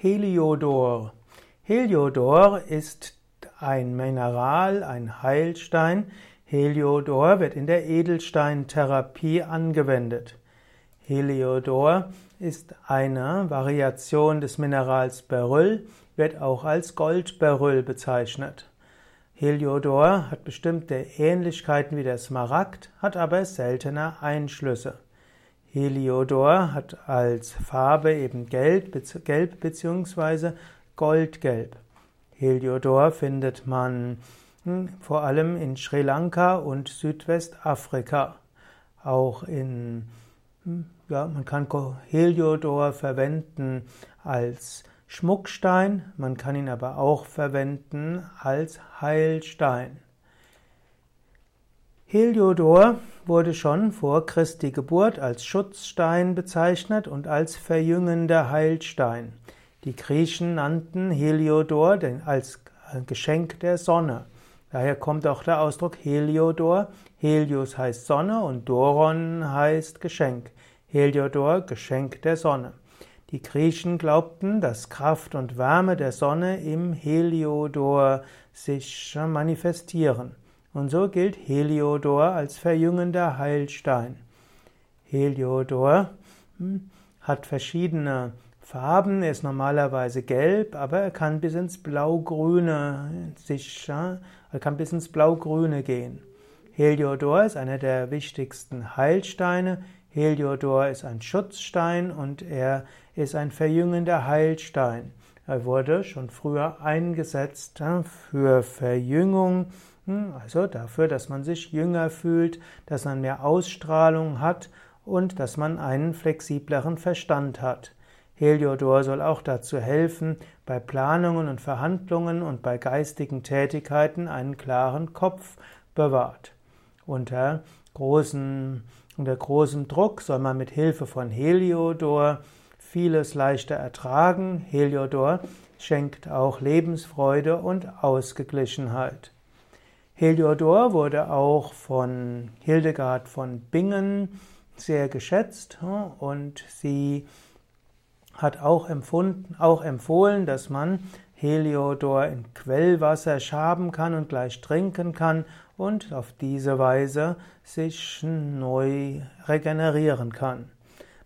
Heliodor. Heliodor ist ein Mineral, ein Heilstein. Heliodor wird in der Edelsteintherapie angewendet. Heliodor ist eine Variation des Minerals Beryl, wird auch als Goldberyl bezeichnet. Heliodor hat bestimmte Ähnlichkeiten wie der Smaragd, hat aber seltener Einschlüsse. Heliodor hat als Farbe eben gelb, bzw. goldgelb. Heliodor findet man hm, vor allem in Sri Lanka und Südwestafrika. Auch in, hm, ja, man kann Heliodor verwenden als Schmuckstein, man kann ihn aber auch verwenden als Heilstein. Heliodor wurde schon vor Christi Geburt als Schutzstein bezeichnet und als verjüngender Heilstein. Die Griechen nannten Heliodor als Geschenk der Sonne. Daher kommt auch der Ausdruck Heliodor. Helios heißt Sonne und Doron heißt Geschenk. Heliodor, Geschenk der Sonne. Die Griechen glaubten, dass Kraft und Wärme der Sonne im Heliodor sich manifestieren. Und so gilt Heliodor als verjüngender Heilstein. Heliodor hm, hat verschiedene Farben, er ist normalerweise gelb, aber er kann bis ins Blaugrüne sich, er kann bis ins Blaugrüne gehen. Heliodor ist einer der wichtigsten Heilsteine. Heliodor ist ein Schutzstein und er ist ein verjüngender Heilstein. Er wurde schon früher eingesetzt für Verjüngung, also dafür, dass man sich jünger fühlt, dass man mehr Ausstrahlung hat und dass man einen flexibleren Verstand hat. Heliodor soll auch dazu helfen, bei Planungen und Verhandlungen und bei geistigen Tätigkeiten einen klaren Kopf bewahrt. Unter, großen, unter großem Druck soll man mit Hilfe von Heliodor vieles leichter ertragen. Heliodor schenkt auch Lebensfreude und Ausgeglichenheit. Heliodor wurde auch von Hildegard von Bingen sehr geschätzt und sie hat auch empfunden, auch empfohlen, dass man Heliodor in Quellwasser schaben kann und gleich trinken kann und auf diese Weise sich neu regenerieren kann.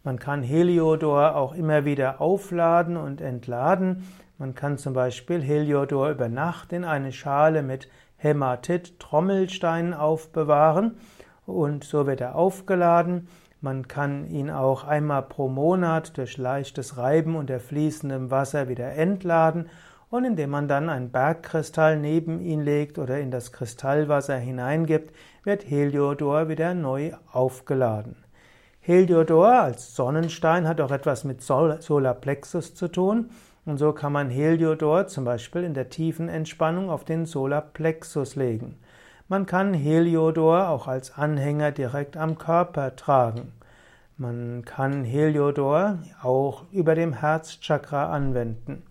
Man kann Heliodor auch immer wieder aufladen und entladen. Man kann zum Beispiel Heliodor über Nacht in eine Schale mit Hämatit Trommelstein aufbewahren und so wird er aufgeladen. Man kann ihn auch einmal pro Monat durch leichtes Reiben unter fließendem Wasser wieder entladen und indem man dann einen Bergkristall neben ihn legt oder in das Kristallwasser hineingibt, wird Heliodor wieder neu aufgeladen. Heliodor als Sonnenstein hat auch etwas mit Solarplexus zu tun. Und so kann man Heliodor zum Beispiel in der tiefen Entspannung auf den Solarplexus legen. Man kann Heliodor auch als Anhänger direkt am Körper tragen. Man kann Heliodor auch über dem Herzchakra anwenden.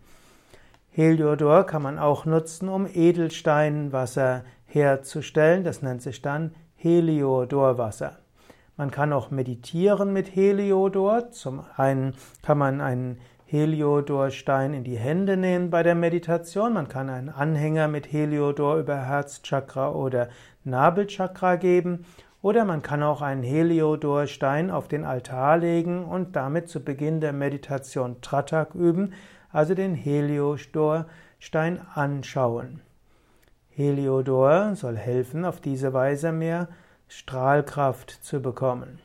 Heliodor kann man auch nutzen, um Edelsteinwasser herzustellen. Das nennt sich dann Heliodorwasser. Man kann auch meditieren mit Heliodor. Zum einen kann man einen Heliodorstein in die Hände nehmen bei der Meditation. Man kann einen Anhänger mit Heliodor über Herzchakra oder Nabelchakra geben. Oder man kann auch einen Heliodorstein auf den Altar legen und damit zu Beginn der Meditation Tratak üben, also den Heliodorstein anschauen. Heliodor soll helfen, auf diese Weise mehr Strahlkraft zu bekommen.